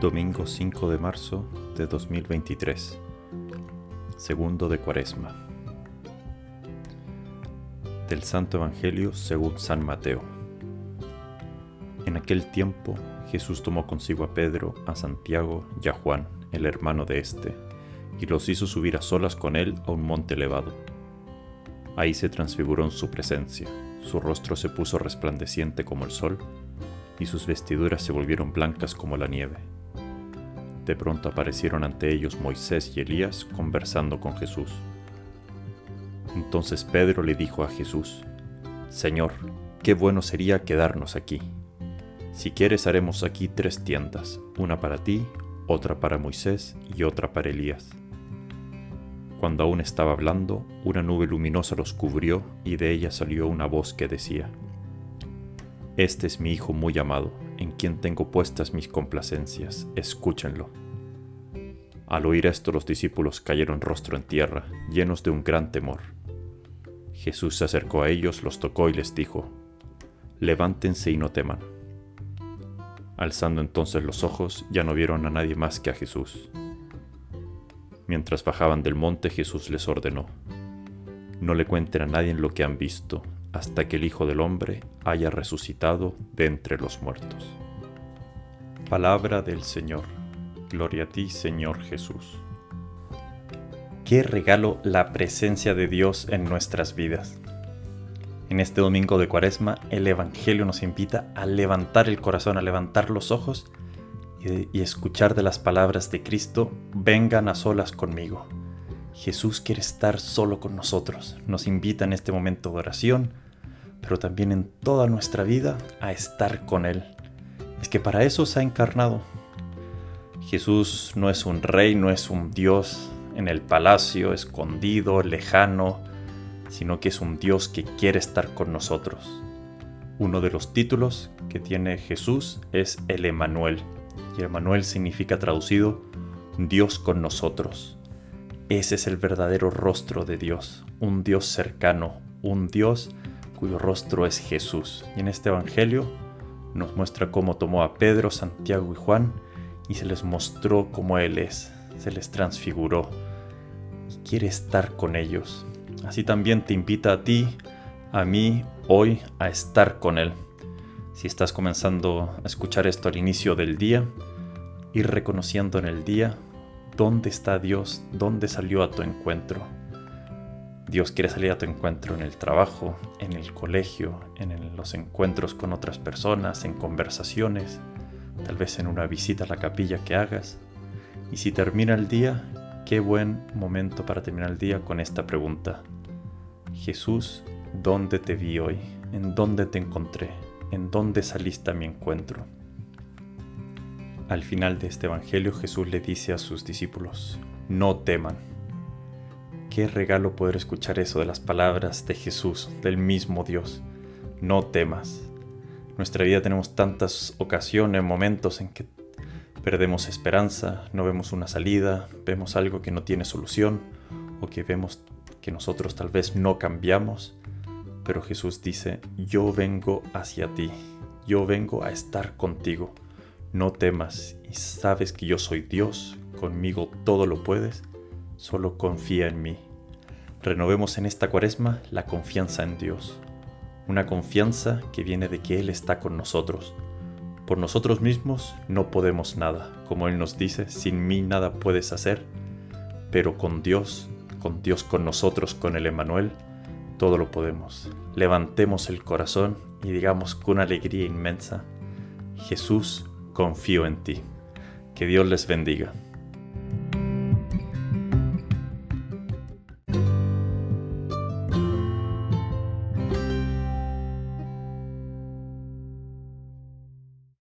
Domingo 5 de marzo de 2023, segundo de Cuaresma. Del Santo Evangelio según San Mateo. En aquel tiempo Jesús tomó consigo a Pedro, a Santiago y a Juan, el hermano de éste, y los hizo subir a solas con él a un monte elevado. Ahí se transfiguró en su presencia, su rostro se puso resplandeciente como el sol, y sus vestiduras se volvieron blancas como la nieve. De pronto aparecieron ante ellos Moisés y Elías conversando con Jesús. Entonces Pedro le dijo a Jesús, Señor, qué bueno sería quedarnos aquí. Si quieres haremos aquí tres tiendas, una para ti, otra para Moisés y otra para Elías. Cuando aún estaba hablando, una nube luminosa los cubrió y de ella salió una voz que decía, Este es mi Hijo muy amado, en quien tengo puestas mis complacencias, escúchenlo. Al oír esto los discípulos cayeron rostro en tierra, llenos de un gran temor. Jesús se acercó a ellos, los tocó y les dijo, Levántense y no teman. Alzando entonces los ojos, ya no vieron a nadie más que a Jesús. Mientras bajaban del monte, Jesús les ordenó, No le cuenten a nadie lo que han visto, hasta que el Hijo del Hombre haya resucitado de entre los muertos. Palabra del Señor. Gloria a ti, Señor Jesús. Qué regalo la presencia de Dios en nuestras vidas. En este domingo de Cuaresma, el Evangelio nos invita a levantar el corazón, a levantar los ojos y, escuchar de las palabras de Cristo, vengan a solas conmigo. Jesús quiere estar solo con nosotros, nos invita en este momento de oración, pero también en toda nuestra vida a estar con Él. Es que para eso se ha encarnado. Jesús no es un rey, no es un Dios en el palacio, escondido, lejano, sino que es un Dios que quiere estar con nosotros. Uno de los títulos que tiene Jesús es el Emanuel, y Emanuel significa traducido Dios con nosotros. Ese es el verdadero rostro de Dios, un Dios cercano, un Dios cuyo rostro es Jesús. Y en este Evangelio nos muestra cómo tomó a Pedro, Santiago y Juan y se les mostró cómo Él es, se les transfiguró y quiere estar con ellos. Así también te invita a ti, a mí, hoy a estar con Él. Si estás comenzando a escuchar esto al inicio del día, ir reconociendo en el día dónde está Dios, dónde salió a tu encuentro. Dios quiere salir a tu encuentro en el trabajo, en el colegio, en los encuentros con otras personas, en conversaciones, tal vez en una visita a la capilla que hagas. Y si termina el día, qué buen momento para terminar el día con esta pregunta. Jesús, ¿dónde te vi hoy? ¿En dónde te encontré? en dónde saliste a mi encuentro. Al final de este Evangelio Jesús le dice a sus discípulos, no teman. Qué regalo poder escuchar eso de las palabras de Jesús, del mismo Dios. No temas. Nuestra vida tenemos tantas ocasiones, momentos en que perdemos esperanza, no vemos una salida, vemos algo que no tiene solución o que vemos que nosotros tal vez no cambiamos. Pero Jesús dice, yo vengo hacia ti, yo vengo a estar contigo, no temas. Y sabes que yo soy Dios, conmigo todo lo puedes, solo confía en mí. Renovemos en esta cuaresma la confianza en Dios, una confianza que viene de que Él está con nosotros. Por nosotros mismos no podemos nada, como Él nos dice, sin mí nada puedes hacer, pero con Dios, con Dios con nosotros, con el Emanuel, todo lo podemos. Levantemos el corazón y digamos con alegría inmensa, Jesús, confío en ti. Que Dios les bendiga.